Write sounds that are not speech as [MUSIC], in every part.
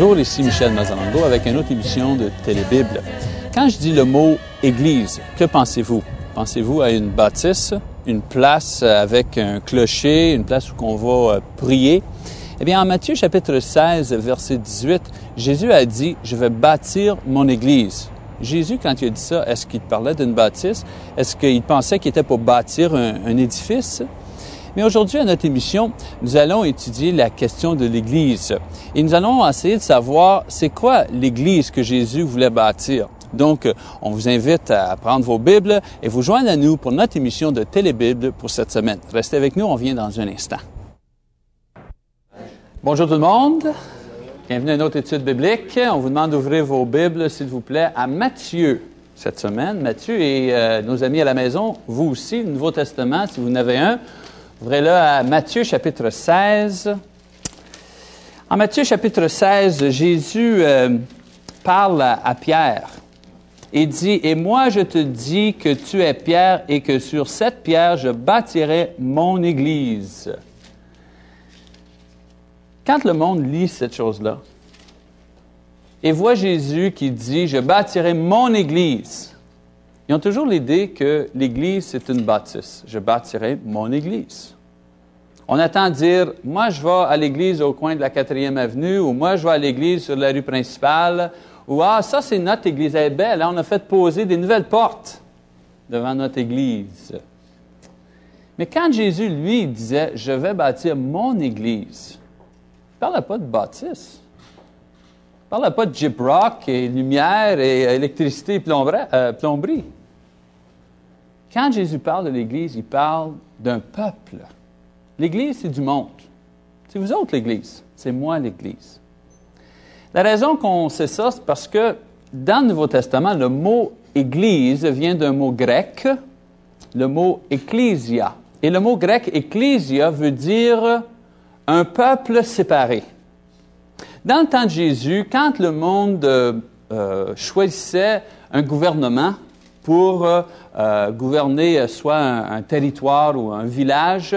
Bonjour, ici Michel Mazalango avec une autre émission de Télébible. Quand je dis le mot Église, que pensez-vous? Pensez-vous à une bâtisse, une place avec un clocher, une place où on va euh, prier? Eh bien, en Matthieu chapitre 16, verset 18, Jésus a dit, je vais bâtir mon Église. Jésus, quand il a dit ça, est-ce qu'il parlait d'une bâtisse? Est-ce qu'il pensait qu'il était pour bâtir un, un édifice? Mais aujourd'hui, à notre émission, nous allons étudier la question de l'Église. Et nous allons essayer de savoir c'est quoi l'Église que Jésus voulait bâtir? Donc, on vous invite à prendre vos Bibles et vous joindre à nous pour notre émission de Télébible pour cette semaine. Restez avec nous, on vient dans un instant. Bonjour tout le monde. Bienvenue à une autre étude biblique. On vous demande d'ouvrir vos Bibles, s'il vous plaît, à Matthieu cette semaine. Matthieu et euh, nos amis à la maison, vous aussi, le Nouveau Testament, si vous en avez un, ouvrez-le à Matthieu chapitre 16. En Matthieu chapitre 16, Jésus euh, parle à Pierre et dit, Et moi je te dis que tu es Pierre et que sur cette pierre je bâtirai mon Église. Quand le monde lit cette chose-là et voit Jésus qui dit, Je bâtirai mon Église, ils ont toujours l'idée que l'Église, c'est une bâtisse. Je bâtirai mon Église. On attend dire, moi je vais à l'église au coin de la 4e avenue, ou moi je vais à l'église sur la rue principale, ou ah, ça c'est notre église, elle est belle, hein, on a fait poser des nouvelles portes devant notre église. Mais quand Jésus, lui, disait, je vais bâtir mon église, il ne parlait pas de bâtisse. Il ne parlait pas de Jeep Rock et lumière et électricité et euh, plomberie. Quand Jésus parle de l'Église, il parle d'un peuple. L'Église, c'est du monde. C'est vous autres l'Église. C'est moi l'Église. La raison qu'on sait ça, c'est parce que dans le Nouveau Testament, le mot Église vient d'un mot grec, le mot ecclesia. Et le mot grec ecclesia veut dire un peuple séparé. Dans le temps de Jésus, quand le monde euh, euh choisissait un gouvernement pour euh, gouverner soit un, territoire ou un village,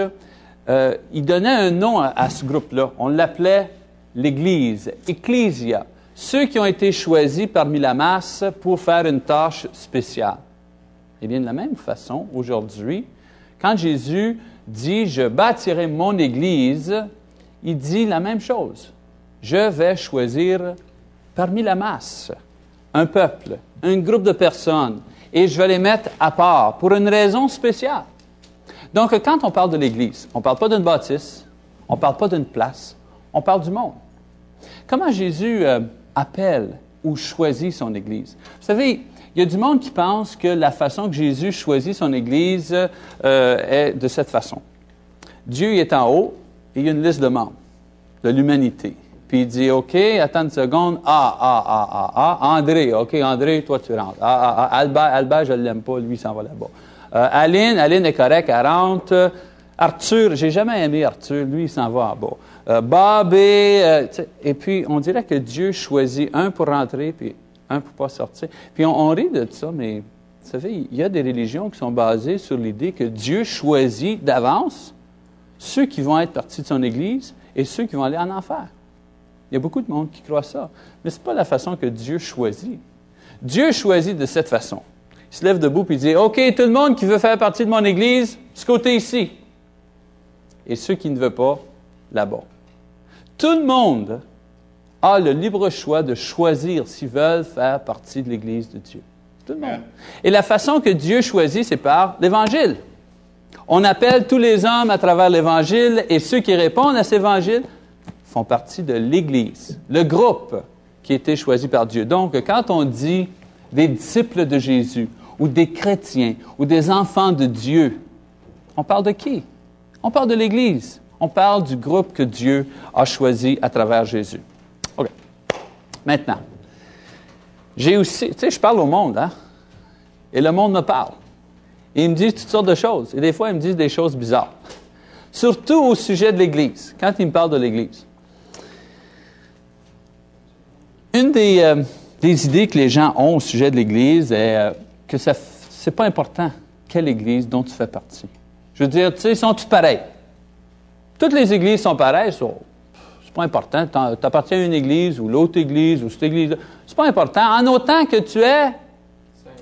il donnait un nom à, à ce groupe-là. On l'appelait l'Église, Ecclesia, ceux qui ont été choisis parmi la masse pour faire une tâche spéciale. Eh bien, de la même façon, aujourd'hui, quand Jésus dit Je bâtirai mon Église, il dit la même chose. Je vais choisir parmi la masse un peuple, un groupe de personnes, et je vais les mettre à part pour une raison spéciale. Donc, quand on parle de l'Église, on ne parle pas d'une bâtisse, on ne parle pas d'une place, on parle du monde. Comment Jésus euh, appelle ou choisit son Église? Vous savez, il y a du monde qui pense que la façon que Jésus choisit son Église euh, est de cette façon. Dieu est en haut et il y a une liste de membres de l'humanité. Puis il dit, OK, attends une seconde. Ah, ah, ah, ah, ah, André, OK, André, toi tu rentres. Ah, ah, ah, Albert, je ne l'aime pas, lui, il s'en va là-bas. Euh, Aline, Aline est correcte, elle rentre. Arthur, j'ai jamais aimé Arthur, lui, il s'en va en bas. Euh, Bob et, euh, et puis on dirait que Dieu choisit un pour rentrer, puis un pour pas sortir. Puis on, rit de ça, mais vous savez, il y a des religions qui sont basées sur l'idée que Dieu choisit d'avance ceux qui vont être partis de son Église et ceux qui vont aller en enfer. Il y a beaucoup de monde qui croit ça. Mais ce n'est pas la façon que Dieu choisit. Dieu choisit de cette façon. Il se lève debout et il dit OK, tout le monde qui veut faire partie de mon Église, ce côté ici. Et ceux qui ne veulent pas, là-bas. Tout le monde a le libre choix de choisir s'ils veulent faire partie de l'Église de Dieu. Tout le monde. Et la façon que Dieu choisit, c'est par l'Évangile. On appelle tous les hommes à travers l'Évangile et ceux qui répondent à cet Évangile font partie de l'Église, le groupe qui a été choisi par Dieu. Donc, quand on dit des disciples de Jésus ou des chrétiens ou des enfants de Dieu, on parle de qui? On parle de l'Église. On parle du groupe que Dieu a choisi à travers Jésus. OK. Maintenant, j'ai aussi, tu sais, je parle au monde, hein? Et le monde me parle. Et ils me disent toutes sortes de choses. Et des fois, ils me disent des choses bizarres. Surtout au sujet de l'Église, quand ils me parlent de l'Église. Une des, euh, idées que les gens ont au sujet de l'Église est euh, que ce n'est pas important quelle Église dont tu fais partie. Je veux dire, tu sais, ils sont tous pareils? Toutes les Églises sont pareilles. Ce c'est pas important. Tu appartiens à une Église ou l'autre Église ou cette Église. C'est pas important. En autant que tu es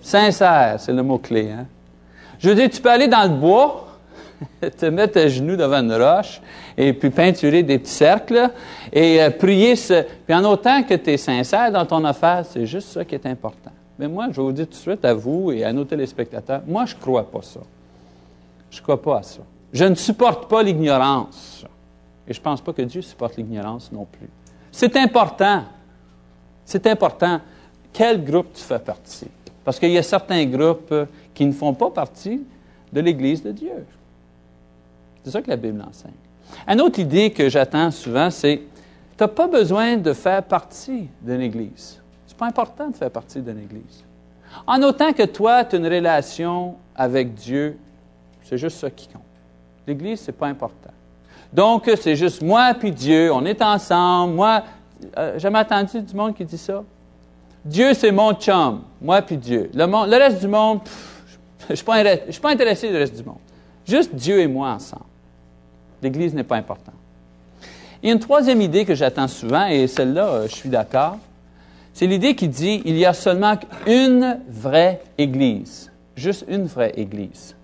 sincère, c'est le mot-clé. Hein? Je veux dire, tu peux aller dans le bois, [LAUGHS] te mettre à genoux devant une roche et puis peinturer des petits cercles et euh, prier. Ce... Puis en autant que tu es sincère dans ton affaire, c'est juste ça qui est important. Mais moi, je vais vous dire tout de suite à vous et à nos téléspectateurs, moi, je crois pas ça. Je ne crois pas à ça. Je ne supporte pas l'ignorance. Et je ne pense pas que Dieu supporte l'ignorance non plus. C'est important. C'est important. Quel groupe tu fais partie? Parce qu'il y a certains groupes qui ne font pas partie de l'Église de Dieu. C'est ça que la Bible enseigne. Une autre idée que j'attends souvent, c'est tu n'as pas besoin de faire partie d'une Église. Ce n'est pas important de faire partie d'une Église. En autant que toi, tu as une relation avec Dieu, c'est juste ça qui compte. L'Église, ce n'est pas important. Donc, c'est juste moi puis Dieu, on est ensemble. Moi, euh, jamais entendu du monde qui dit ça? Dieu, c'est mon chum, moi puis Dieu. Le, reste du monde, je ne suis, suis, pas intéressé du reste du monde. Juste Dieu et moi ensemble. L'Église n'est pas importante. Il y a une troisième idée que j'attends souvent, et celle-là, euh, je suis d'accord. C'est l'idée qui dit il y a seulement une vraie Église. Juste une vraie Église.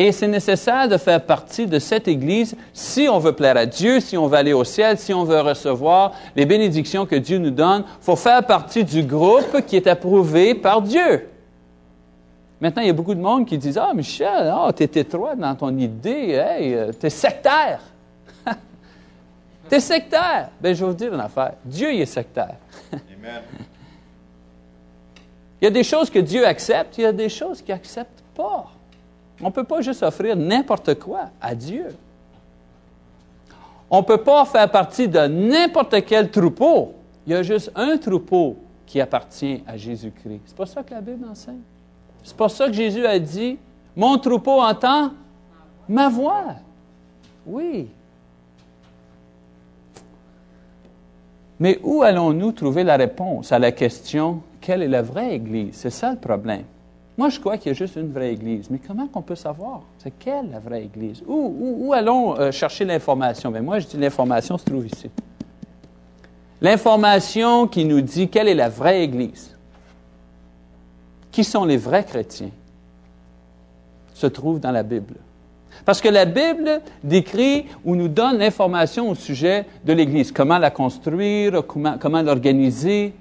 Et c'est nécessaire de faire partie de cette Église si on veut plaire à Dieu, si on veut aller au ciel, si on veut recevoir les bénédictions que Dieu nous donne. Il faut faire partie du groupe qui est approuvé par Dieu. Maintenant, il y a beaucoup de monde qui disent Ah, Michel, oh, tu es étroit dans ton idée, hey, euh, tu es sectaire. [LAUGHS] tu es sectaire. Bien, je vais vous dire une affaire. Dieu, il est sectaire. Amen. [LAUGHS] Il y a des choses que Dieu accepte, il y a des choses qu'il n'accepte pas. On ne peut pas juste offrir n'importe quoi à Dieu. On ne peut pas faire partie de n'importe quel troupeau. Il y a juste un troupeau qui appartient à Jésus-Christ. C'est pas ça que la Bible enseigne. C'est pas ça que Jésus a dit. Mon troupeau entend ma voix. Oui. Mais où allons-nous trouver la réponse à la question quelle est la vraie Église? C'est ça le problème. Moi, je crois qu'il y a juste une vraie Église. Mais comment qu'on peut savoir? C'est quelle la vraie Église? Où, allons euh, chercher l'information? Mais ben, moi, je dis l'information se trouve ici. L'information qui nous dit quelle est la vraie Église, qui sont les vrais chrétiens, se trouve dans la Bible. Parce que la Bible décrit ou nous donne l'information au sujet de l'Église. Comment la construire, comment, comment l'organiser,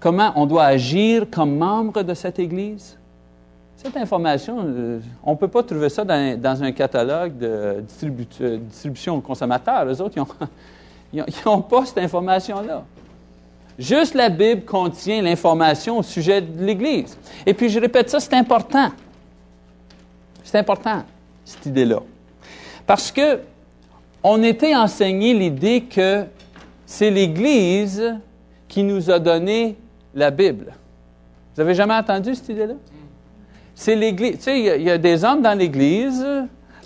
comment on doit agir comme membre de cette Église? Cette information, euh, on ne peut pas trouver ça dans, un catalogue de distribution aux consommateurs. Les autres, ils n'ont [LAUGHS] pas cette information-là. Juste la Bible contient l'information au sujet de l'Église. Et puis, je répète ça, c'est important. C'est important, cette idée-là. Parce que on était enseigné l'idée que c'est l'Église qui nous a donné la Bible. Vous avez jamais entendu cette idée-là? C'est l'Église. Tu sais, il y, a des hommes dans l'Église,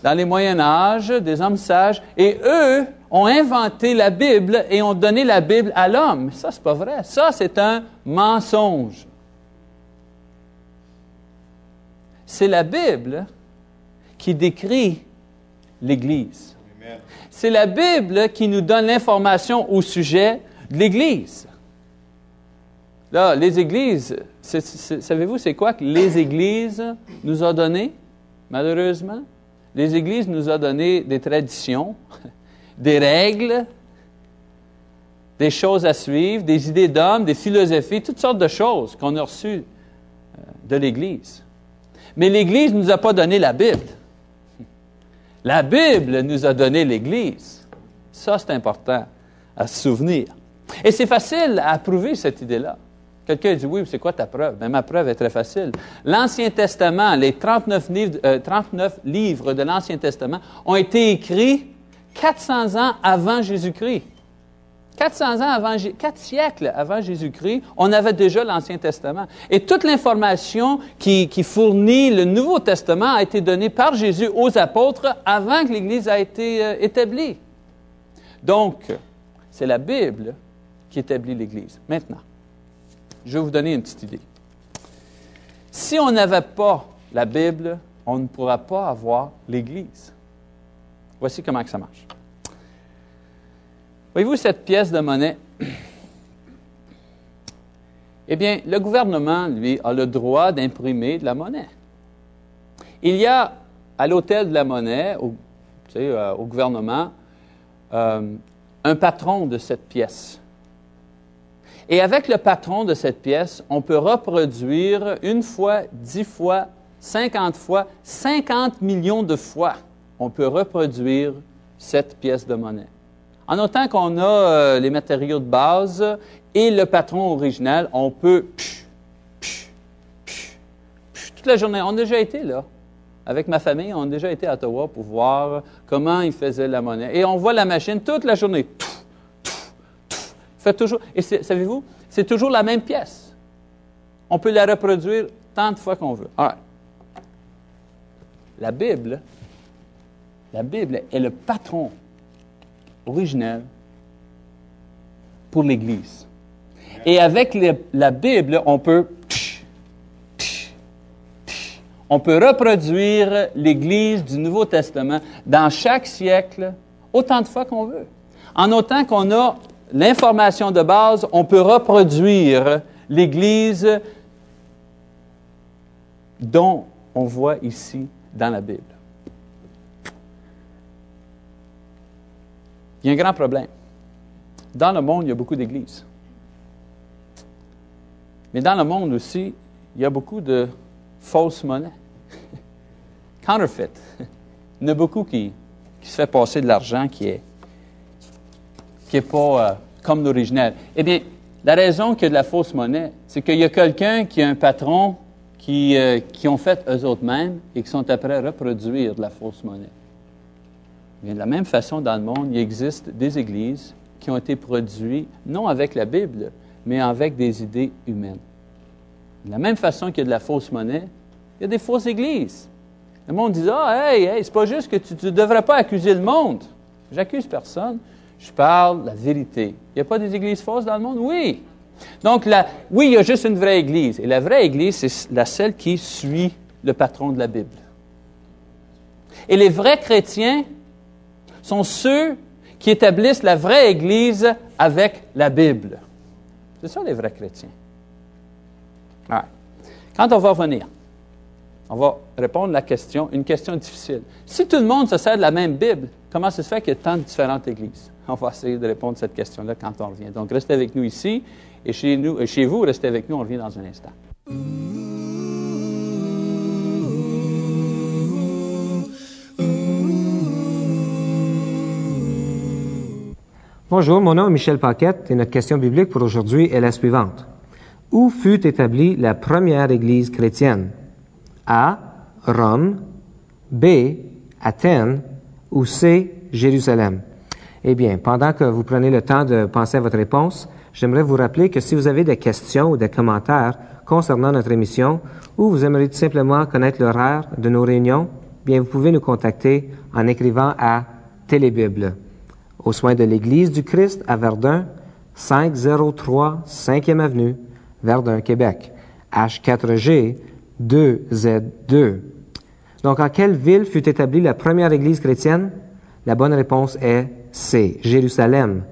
dans les Moyen Âge, des hommes sages, et eux ont inventé la Bible et ont donné la Bible à l'homme. Ça, c'est pas vrai. Ça, c'est un mensonge. C'est la Bible qui décrit l'Église. C'est la Bible qui nous donne l'information au sujet de l'Église. Les églises, savez-vous c'est quoi que les églises nous ont donné, malheureusement? Les églises nous ont donné des traditions, [LAUGHS] des règles, des choses à suivre, des idées d'hommes, des philosophies, toutes sortes de choses qu'on a reçues euh, de l'Église. Mais l'Église ne nous a pas donné la Bible. La Bible nous a donné l'Église. Ça, c'est important à se souvenir. Et c'est facile à prouver cette idée-là. Quelqu'un dit, oui, c'est quoi ta preuve? Ben, ma preuve est très facile. L'Ancien Testament, les 39 livres, 39 euh, livres de l'Ancien Testament ont été écrits 400 ans avant Jésus-Christ. 400 ans avant, Jé- quatre siècles avant Jésus-Christ, on avait déjà l'Ancien Testament. Et toute l'information qui, fournit le Nouveau Testament a été donnée par Jésus aux apôtres avant que l'Église a été euh, établie. Donc, c'est la Bible qui établit l'Église. Maintenant, je vais vous donner une petite idée. Si on n'avait pas la Bible, on ne pourra pas avoir l'Église. Voici comment ça marche. Voyez-vous cette pièce de monnaie? [CLEARS THROAT] Eh bien, le gouvernement, lui, a le droit d'imprimer de la monnaie. Il y a à l'hôtel de la monnaie, au, euh, gouvernement, euh, un patron de cette pièce. Et avec le patron de cette pièce, on peut reproduire une fois, dix fois, cinquante fois, cinquante millions de fois, on peut reproduire cette pièce de monnaie. En autant qu'on a euh, les matériaux de base et le patron original, on peut psh, psh, psh, toute la journée. On a déjà été là. Avec ma famille, on a déjà été à Ottawa pour voir comment ils faisaient la monnaie. Et on voit la machine toute la journée. Toujours. Et savez-vous, c'est toujours la même pièce. On peut la reproduire tant de fois qu'on veut. Right. La Bible, la Bible est le patron originel pour l'Église. Et avec la Bible, on peut, on peut reproduire l'Église du Nouveau Testament dans chaque siècle autant de fois qu'on veut. En autant qu'on a l'information de base, on peut reproduire l'Église dont on voit ici dans la Bible. Il y a un grand problème. Dans le monde, il y a beaucoup d'églises. Mais dans le monde aussi, il y a beaucoup de fausses monnaies. [LAUGHS] Counterfeit. Il y en a beaucoup qui, se fait passer de l'argent qui est, qui pas euh, comme l'original. Eh bien, la raison qu'il y a de la fausse monnaie, c'est qu'il y a quelqu'un qui a un patron qui, euh, ont fait eux autres mêmes et qui sont après à reproduire de la fausse monnaie. Bien, de la même façon, dans le monde, il existe des églises qui ont été produites non avec la Bible, mais avec des idées humaines. De la même façon qu'il y a de la fausse monnaie, il y a des fausses églises. Le monde dit Ah, hey, hey, c'est pas juste que tu ne devrais pas accuser le monde. J'accuse personne. Je parle la vérité. Il n'y a pas des églises fausses dans le monde? Oui. Donc, oui, il y a juste une vraie église. Et la vraie église, c'est la celle qui suit le patron de la Bible. Et les vrais chrétiens sont ceux qui établissent la vraie Église avec la Bible. C'est ça les vrais chrétiens. Ouais. Quand on va venir, on va répondre à la question, une question difficile. Si tout le monde se sert de la même Bible, comment se fait qu'il y a tant de différentes églises? [LAUGHS] On va essayer de répondre à cette question-là quand on revient. Donc, restez avec nous ici et chez, nous, chez vous, restez avec nous. On revient dans un instant. Bonjour, mon nom est Michel Paquette et notre question biblique pour aujourd'hui est la suivante. Où fut établie la première Église chrétienne? A. Rome. B. Athènes. Ou C. Jérusalem? Eh bien, pendant que vous prenez le temps de penser à votre réponse, j'aimerais vous rappeler que si vous avez des questions ou des commentaires concernant notre émission ou vous aimeriez tout simplement connaître l'horaire de nos réunions, bien, vous pouvez nous contacter en écrivant à Télébible aux soins de l'Église du Christ à Verdun, 503 5e Avenue, Verdun, Québec, H4G 2Z2. Donc, en quelle ville fut établie la première Église chrétienne? La bonne réponse est C, Jérusalem.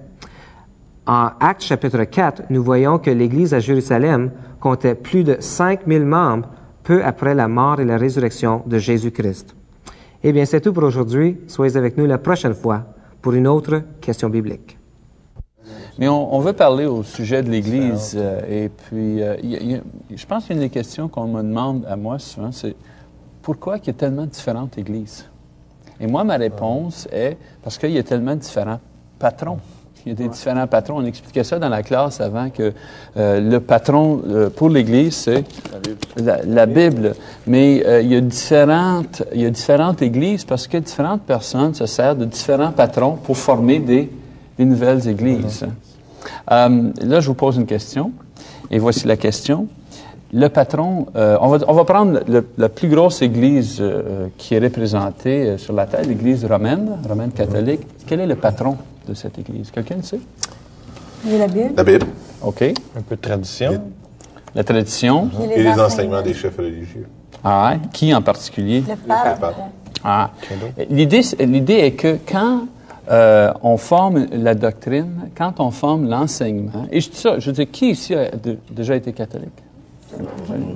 En Actes chapitre 4, nous voyons que l'Église à Jérusalem comptait plus de 5000 membres peu après la mort et la résurrection de Jésus-Christ. Eh bien, c'est tout pour aujourd'hui. Soyez avec nous la prochaine fois pour une autre question biblique. Mais on, veut parler au sujet de l'Église. euh, et puis, euh, je pense qu'une des questions qu'on me demande à moi souvent, c'est pourquoi il y a tellement de différentes églises? Et moi, ma réponse est parce qu'il y a tellement de différents patrons. Il y a des différents patrons. On expliquait ça dans la classe avant que euh, le patron euh, pour l'Église, c'est la, la Bible. Mais euh, il, y a différentes, il y a différentes églises parce que différentes personnes se servent de différents patrons pour former des, des nouvelles églises. Euh, là, je vous pose une question. Et voici la question. Le patron, euh, on, va, on va prendre le- la plus grosse église euh, qui est représentée euh, sur la terre, l'église romaine, romaine catholique. Quel est le patron de cette église? Quelqu'un le sait? Et la Bible. La Bible OK. Un peu de tradition. La tradition. Et et les enseignements des chefs religieux. Ah, qui en particulier? Le pape. pape. Ah. L'idée, c'est- l'idée est que quand euh, on forme la doctrine, quand on forme l'enseignement, et je dis ça, je veux dire, qui ici a de- déjà été catholique?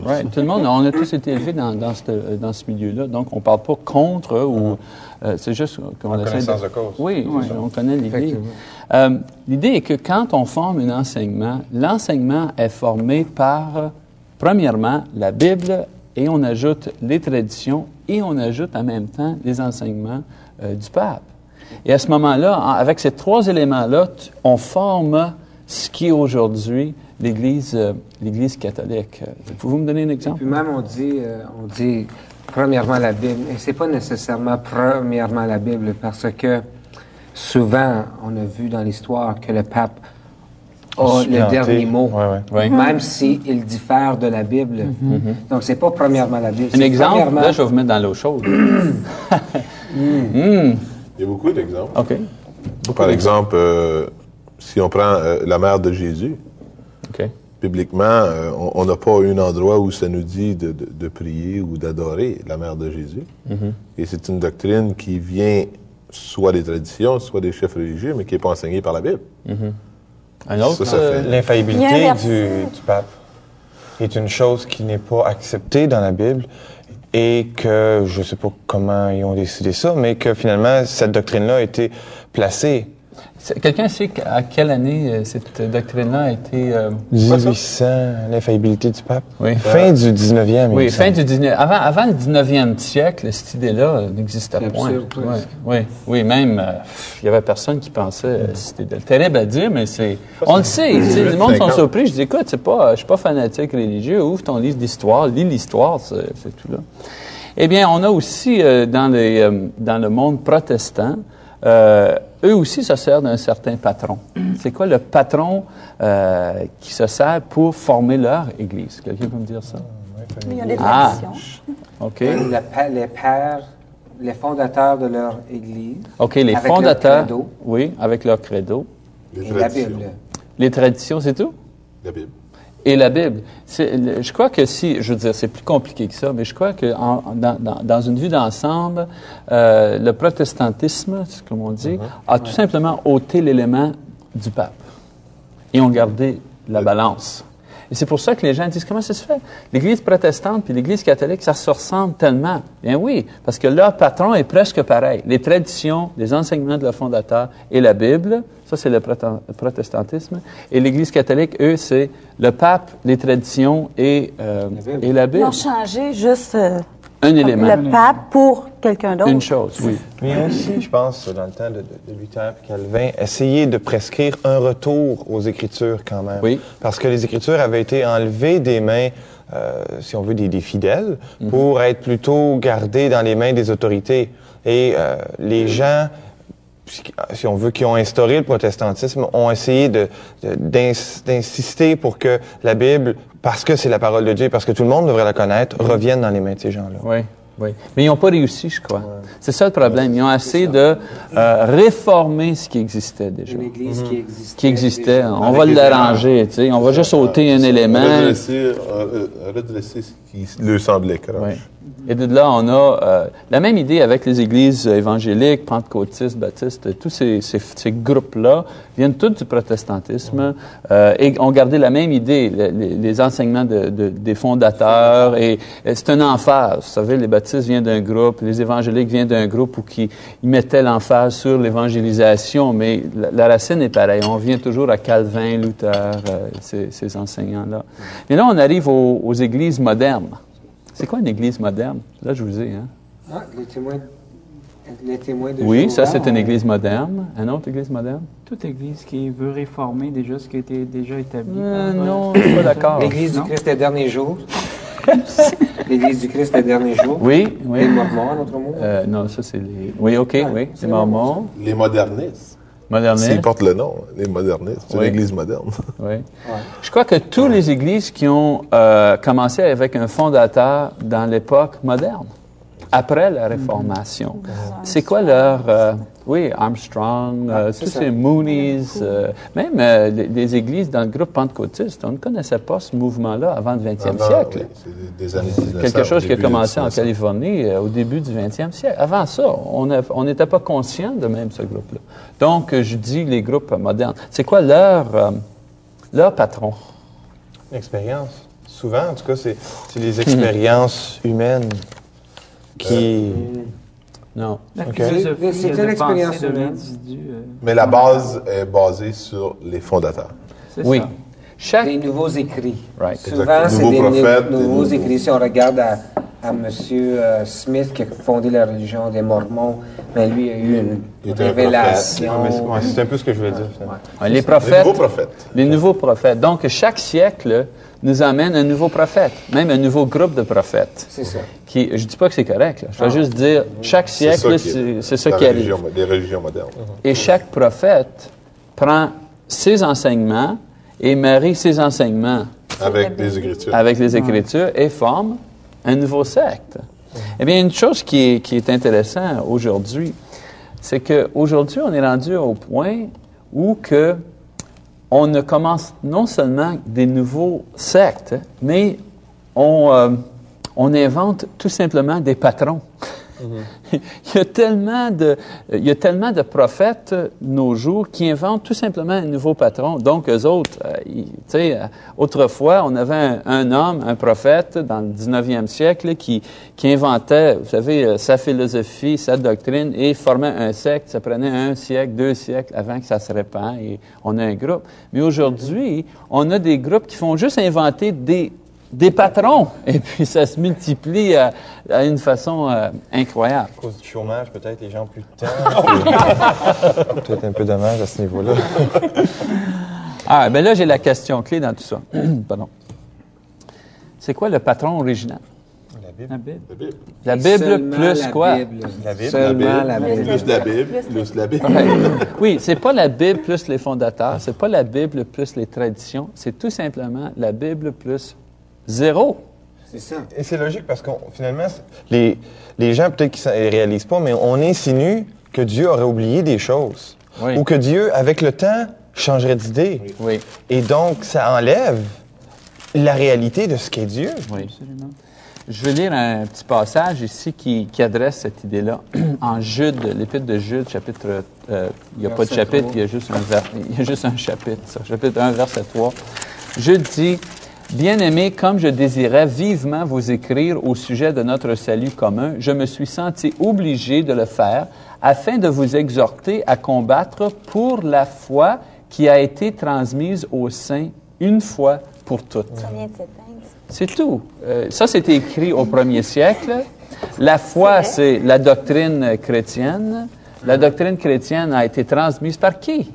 Right. Tout le monde, on a tous été élevés dans, dans, ce, dans ce milieu-là, donc on ne parle pas contre ou euh, c'est juste qu'on essaie connaissance de cause. Oui, on connaît l'idée. Euh, l'idée est que quand on forme un enseignement, l'enseignement est formé par, premièrement, la Bible et on ajoute les traditions et on ajoute en même temps les enseignements euh, du pape. Et à ce moment-là, en- avec ces trois éléments-là, tu- on forme ce qui est aujourd'hui l'Église, euh, l'Église catholique. Euh, Pouvez-vous me donner un exemple? Puis même on dit, euh, on dit premièrement la Bible. Et c'est pas nécessairement premièrement la Bible parce que souvent on a vu dans l'histoire que le pape a le dernier mot. Ouais, ouais. Oui. Même s'il diffère de la Bible. Donc c'est pas premièrement la Bible. Un exemple, premièrement- là, je vais vous mettre dans l'eau chaude. [COUGHS] Il y a beaucoup d'exemples. OK. Par exemple, euh, si on prend euh, la mère de Jésus, OK. bibliquement, euh, on- n'a pas un endroit où ça nous dit de, de- de prier ou d'adorer la mère de Jésus. Et c'est une doctrine qui vient soit des traditions, soit des chefs religieux, mais qui n'est pas enseignée par la Bible. Un autre? Ça, ça euh, fait- L'infaillibilité du, pape est une chose qui n'est pas acceptée dans la Bible et que je ne sais pas comment ils ont décidé ça, mais que finalement cette doctrine-là a été placée Quelqu'un sait à quelle année euh, cette doctrine-là a été... euh, 1800, l'infaillibilité du pape. Oui. Fin du 19e. il Oui, fin semble. du 19... Avant, avant le 19e siècle, cette idée-là euh, n'existait point. absurde, oui, oui, même, euh, il y avait personne qui pensait euh, cette idée Terrible à dire, mais c'est... On le sait, le monde sont 50. surpris. Je dis, écoute, c'est pas, je suis pas fanatique religieux, ouvre ton livre d'histoire, lis l'histoire, c'est c'est tout là. Eh bien, on a aussi euh, dans, les, euh, dans le monde protestant, euh, eux aussi se servent d'un certain patron. C'est quoi le patron euh, qui se sert pour former leur Église? Quelqu'un peut me dire ça? Il y a des Ah. traditions. OK. Le pa- les pères, les fondateurs de leur Église OK, les Avec leur fondateurs. credo. Oui, avec leur credo. Les et la traditions. Bible. Les traditions, c'est tout? La Bible. Et la Bible. Je crois que si, je veux dire, c'est plus compliqué que ça, mais je crois que en- dans, dans- dans une vue d'ensemble, euh, le protestantisme, c'est comme on dit, a tout simplement ôté l'élément du pape. Et ont gardé la balance. Et c'est pour ça que les gens disent, comment ça se fait? L'Église protestante puis l'Église catholique, ça se ressemble tellement. Bien oui, parce que leur patron est presque pareil. Les traditions, les enseignements de leur fondateur et la Bible, ça c'est le prote- protestantisme. Et l'Église catholique, eux, c'est le pape, les traditions et, euh, La Bible. et la Ils ont changé juste euh, Un élément, le pape pour quelqu'un d'autre. une chose, oui. Mais aussi, je pense, dans le temps de, Luther et Calvin, essayer de prescrire un retour aux Écritures quand même. Oui. Parce que les Écritures avaient été enlevées des mains, euh, si on veut, des, des fidèles, Mhm. pour être plutôt gardées dans les mains des autorités. Et euh, les gens, si on veut, qui ont instauré le protestantisme, ont essayé de- de- d'ins- d'insister pour que la Bible, parce que c'est la parole de Dieu, parce que tout le monde devrait la connaître, revienne dans les mains de ces gens-là. Oui, oui. Mais ils n'ont pas réussi, je crois. C'est ça le problème. Ils ont essayé de euh, réformer ce qui existait déjà. Une Église qui existait. Qui existait. déjà. On va l'arranger, tu sais. On va juste ôter un élément. Redresser, euh, redresser ce qui leur semblait croche. Oui. Et de là, on a euh, la même idée avec les églises évangéliques, pentecôtistes, baptistes, tous ces, ces- ces groupes-là viennent tous du protestantisme euh, et ont gardé la même idée, le- les, les enseignements de- de- des fondateurs. Et, et c'est un emphase. Vous savez, les baptistes viennent d'un groupe, les évangéliques viennent d'un groupe où qui, ils mettaient l'emphase sur l'évangélisation, mais la, la racine est pareille. On vient toujours à Calvin, Luther, euh, ces, ces enseignants-là. Mais là, on arrive aux- aux églises modernes. C'est quoi une église moderne? Là, je vous ai, hein? Ah, les témoins, les témoins de Oui, ça, c'est une ont- église moderne. Une autre église moderne? Toute église qui veut réformer déjà ce qui a été déjà établi. Euh, par- non, je suis pas d'accord. L'Église du. Christ des derniers jours. [LAUGHS] L'Église du Christ des derniers jours. Oui, oui. Les Mormons, en autre mot. Euh, non, ça, c'est les... Oui, OK, oui. Les Mormons. Les modernistes. Moderniste. S'ils portent le nom, les modernistes. C'est Oui. une église moderne. [LAUGHS] Oui. Je crois que toutes les églises qui ont euh, commencé avec un fondateur dans l'époque moderne, après la Réformation, c'est quoi leur... euh, oui, Armstrong, euh, c'est tous ça. ces Moonies, euh, même euh, les, les églises dans le groupe pentecôtiste, on ne connaissait pas ce mouvement-là avant le 20e Avant, siècle. oui, c'est des- des années 1900, Quelque chose qui a commencé en 1900. Californie euh, au début du 20e siècle. Avant ça, on n'était pas conscient de même ce groupe-là. Donc, euh, je dis les groupes modernes. C'est quoi leur, euh, leur patron? L'expérience. Souvent, en tout cas, c'est c'est les expériences humaines qui. Non. La Ok. philosophie C'est une expérience de humaine. l'individu. euh, Mais la base est basée sur les fondateurs. c'est Oui. ça. Chaque... Des nouveaux écrits. Right. Souvent, c'est Nouveaux des prophètes, nouveaux- écrits. Si on regarde à, à M. Smith qui a fondé la religion des Mormons, mais lui a eu une Il était un révélation. Ah, c'est un peu ce que je voulais dire. Ouais, Les Les prophètes, nouveaux prophètes. les nouveaux prophètes. Donc, chaque siècle nous amène un nouveau prophète, même un nouveau groupe de prophètes. C'est ça. Qui, je dis pas que c'est correct. là. Je vais juste dire, chaque ça siècle, c'est ça la qui arrive. Les religions modernes. Et chaque prophète prend ses enseignements et marie ses enseignements Avec des écritures. avec les Écritures et forme un nouveau secte. Eh bien, une chose qui est, qui intéressante aujourd'hui, c'est qu'aujourd'hui, on est rendu au point où on commence non seulement des nouveaux sectes, mais on, euh, on invente tout simplement des patrons. [LAUGHS] il, y a tellement de, il y a tellement de prophètes euh, nos jours qui inventent tout simplement un nouveau patron. Donc, eux autres, euh, tu sais, euh, autrefois, on avait un, homme, un prophète dans le 19e siècle qui, qui inventait, vous savez, sa philosophie, sa doctrine et formait un secte. Ça prenait un siècle, deux siècles avant que ça se répand et on a un groupe. Mais aujourd'hui, on a des groupes qui font juste inventer des, des patrons [LAUGHS] et puis ça se multiplie à, à une façon euh, incroyable. À cause du chômage, peut-être, les gens ont plus de temps. [LAUGHS] peut-être un peu dommage à ce niveau-là. [LAUGHS] Ah, ben là, j'ai la question clé dans tout ça. [CLEARS THROAT] Pardon. C'est quoi le patron original? La Bible. La Bible. La Bible. La Bible Seulement plus la quoi? Bible. La Bible. Seulement la Plus Bible. la Bible. Plus la Bible. Ouais. Oui, c'est pas la Bible plus les fondateurs, c'est pas la Bible plus les traditions, c'est tout simplement la Bible plus zéro. C'est ça. Et c'est logique parce qu'on finalement, les, les gens peut-être qui ne réalisent pas, mais on insinue que Dieu aurait oublié des choses. Oui. Ou que Dieu, avec le temps, changerait d'idée. Oui, Et donc, ça enlève la réalité de ce qu'est Dieu. oui. Absolument. Je vais lire un petit passage ici qui, qui adresse cette idée-là. [CLEARS THROAT] En Jude, l'épître de Jude, chapitre. euh, il n'y a pas de chapitre, 3. il y a juste un, [LAUGHS] il y a juste un chapitre. ça. Chapitre 1, verset 3. Jude dit Bien-aimés, comme je désirais vivement vous écrire au sujet de notre salut commun, je me suis senti obligé de le faire afin de vous exhorter à combattre pour la foi qui a été transmise aux saints une fois pour toutes. Ça vient de s'éteindre. C'est tout. Euh, ça, c'était écrit au premier siècle. La foi, c'est la doctrine chrétienne. La doctrine chrétienne a été transmise par qui?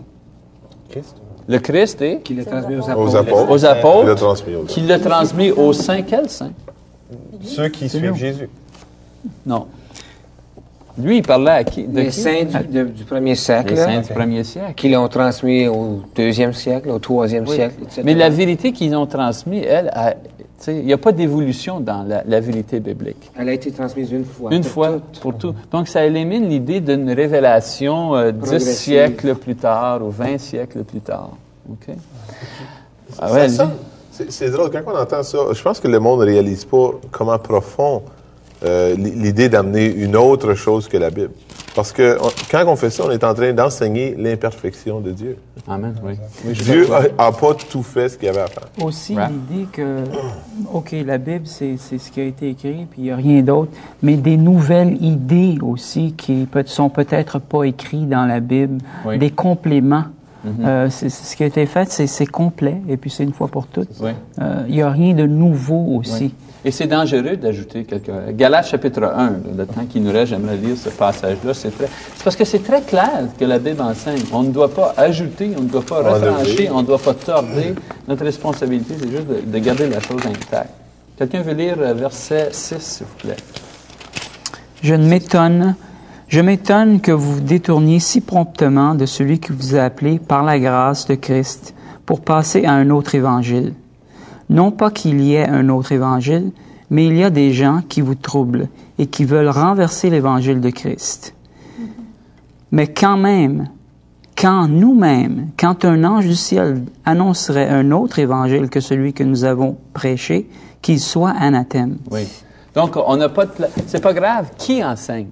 Christ. Le Christ et Qui l'a transmis aux Aux apôtres. apôtres. aux Il l'a apôtres, transmis aux qui l'a transmis aux saints. Quels saints? Ceux qui suivent Jésus. Non. Lui, il parlait à qui? De Les qui? saints du, de- du premier siècle, Les saints là, du premier siècle. qui l'ont transmis au deuxième siècle, au troisième Oui. siècle, etc. Mais la vérité qu'ils ont transmise, elle, a- il n'y a pas d'évolution dans la, la vérité biblique. Elle a été transmise une fois. Une pour fois toutes. pour tout. Donc, ça élimine l'idée d'une révélation euh, siècles plus tard ou 20 siècles plus tard. OK? Ah ouais, Ça sonne- allez-y. C'est c'est drôle, quand on entend ça, je pense que le monde ne réalise pas comment profond euh, l'idée d'amener une autre chose que la Bible. Parce que on- quand on fait ça, on est en train d'enseigner l'imperfection de Dieu. Amen, oui. Oui, Dieu n'a pas tout fait ce qu'il avait à faire. Aussi Ouais. l'idée que, [CLEARS THROAT] OK, la Bible, c'est c'est ce qui a été écrit, puis il n'y a rien d'autre, mais des nouvelles idées aussi qui peut, sont peut-être pas écrites dans la Bible, Oui. des compléments. Euh, c'est- c'est ce qui a été fait, c'est c'est complet, et puis c'est une fois pour toutes. Oui. Euh, Il n'y a rien de nouveau aussi. Oui. Et c'est dangereux d'ajouter quelque Galates chapitre 1, là, le temps qui nous reste, j'aimerais lire ce passage-là. C'est très... c'est parce que c'est très clair que la Bible enseigne. On ne doit pas ajouter, on ne doit pas retrancher, on ne doit pas torder. Notre responsabilité, c'est juste de, de garder la chose intacte. Quelqu'un veut lire euh, verset 6, s'il vous plaît? Je ne m'étonne, Je m'étonne que vous vous détourniez si promptement de celui qui vous a appelé par la grâce de Christ pour passer à un autre évangile. Non pas qu'il y ait un autre évangile, mais il y a des gens qui vous troublent et qui veulent renverser l'évangile de Christ. Mais quand même, quand nous-mêmes, quand un ange du ciel annoncerait un autre évangile que celui que nous avons prêché, qu'il soit anathème. Oui. Donc, on n'a pas de C'est pas grave qui enseigne?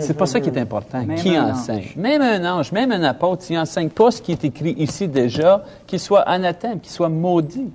C'est pas ça qui est important. Même qui enseigne? Même un ange, même un apôtre, s'il enseigne pas ce qui est écrit ici déjà, qu'il soit anathème, qu'il soit maudit.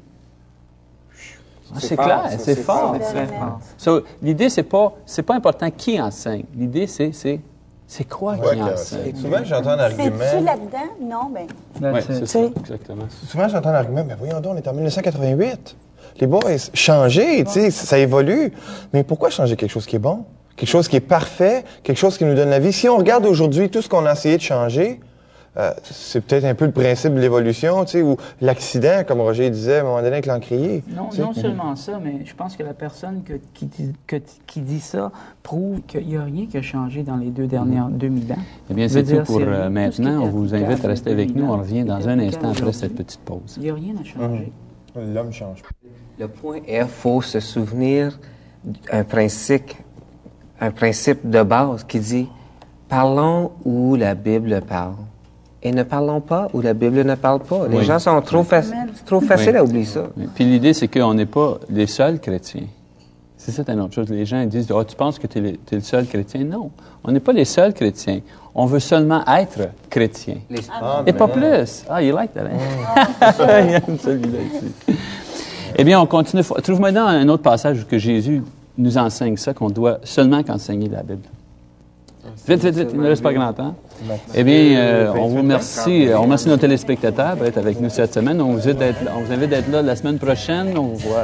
C'est clair, c'est fort. fort. Très fort. So, L'idée, c'est pas, c'est pas important qui enseigne. L'idée, c'est, c'est, c'est quoi Ouais, qui enseigne? Souvent, j'entends un C'est-tu argument. là-dedans? Non, ben. Oui, c'est ça, exactement. Souvent, j'entends l'argument, mais voyons donc, on est en 1988. Les boys, changer, tu sais, ça évolue. Mais pourquoi changer quelque chose qui est bon? Quelque chose qui est parfait, quelque chose qui nous donne la vie. Si on regarde aujourd'hui tout ce qu'on a essayé de changer, euh, c'est peut-être un peu le principe de l'évolution, tu sais, ou l'accident, comme Roger disait à un moment donné avec l'encrier. Non, non seulement ça, mais je pense que la personne que- qui, dit, que- qui dit ça prouve qu'il n'y a rien qui a changé dans les deux dernières 2000 ans. Eh bien, c'est tout pour euh. Tout maintenant. On vous invite à rester avec nous. On 2000 revient dans un instant après cette petite pause. Il n'y a rien à changer. L'homme change. Le point est, faut se souvenir d'un principe, un principe de base qui dit parlons où la Bible parle et ne parlons pas où la Bible ne parle pas. Les Oui. gens sont trop, faci- trop faciles à oublier ça. Oui. Puis l'idée, c'est qu'on n'est pas les seuls chrétiens. C'est ça, une autre chose. Les gens disent, oh, tu penses que tu es, le seul chrétien? Non, on n'est pas les seuls chrétiens. On veut seulement être chrétien. Les- Et pas plus. Ah, you like that, hein? [LAUGHS] Il aime celui-là ici. Eh bien, on continue. Trouve-moi dans un autre passage où que Jésus nous enseigne ça, qu'on doit seulement qu'enseigner la Bible. Vite, vite, vite, il ne reste pas grand temps. Eh bien, euh, on vous remercie, on remercie nos téléspectateurs d'être avec nous cette semaine. On vous, invite d'être là- la semaine prochaine. On vous voit.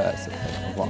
Au revoir.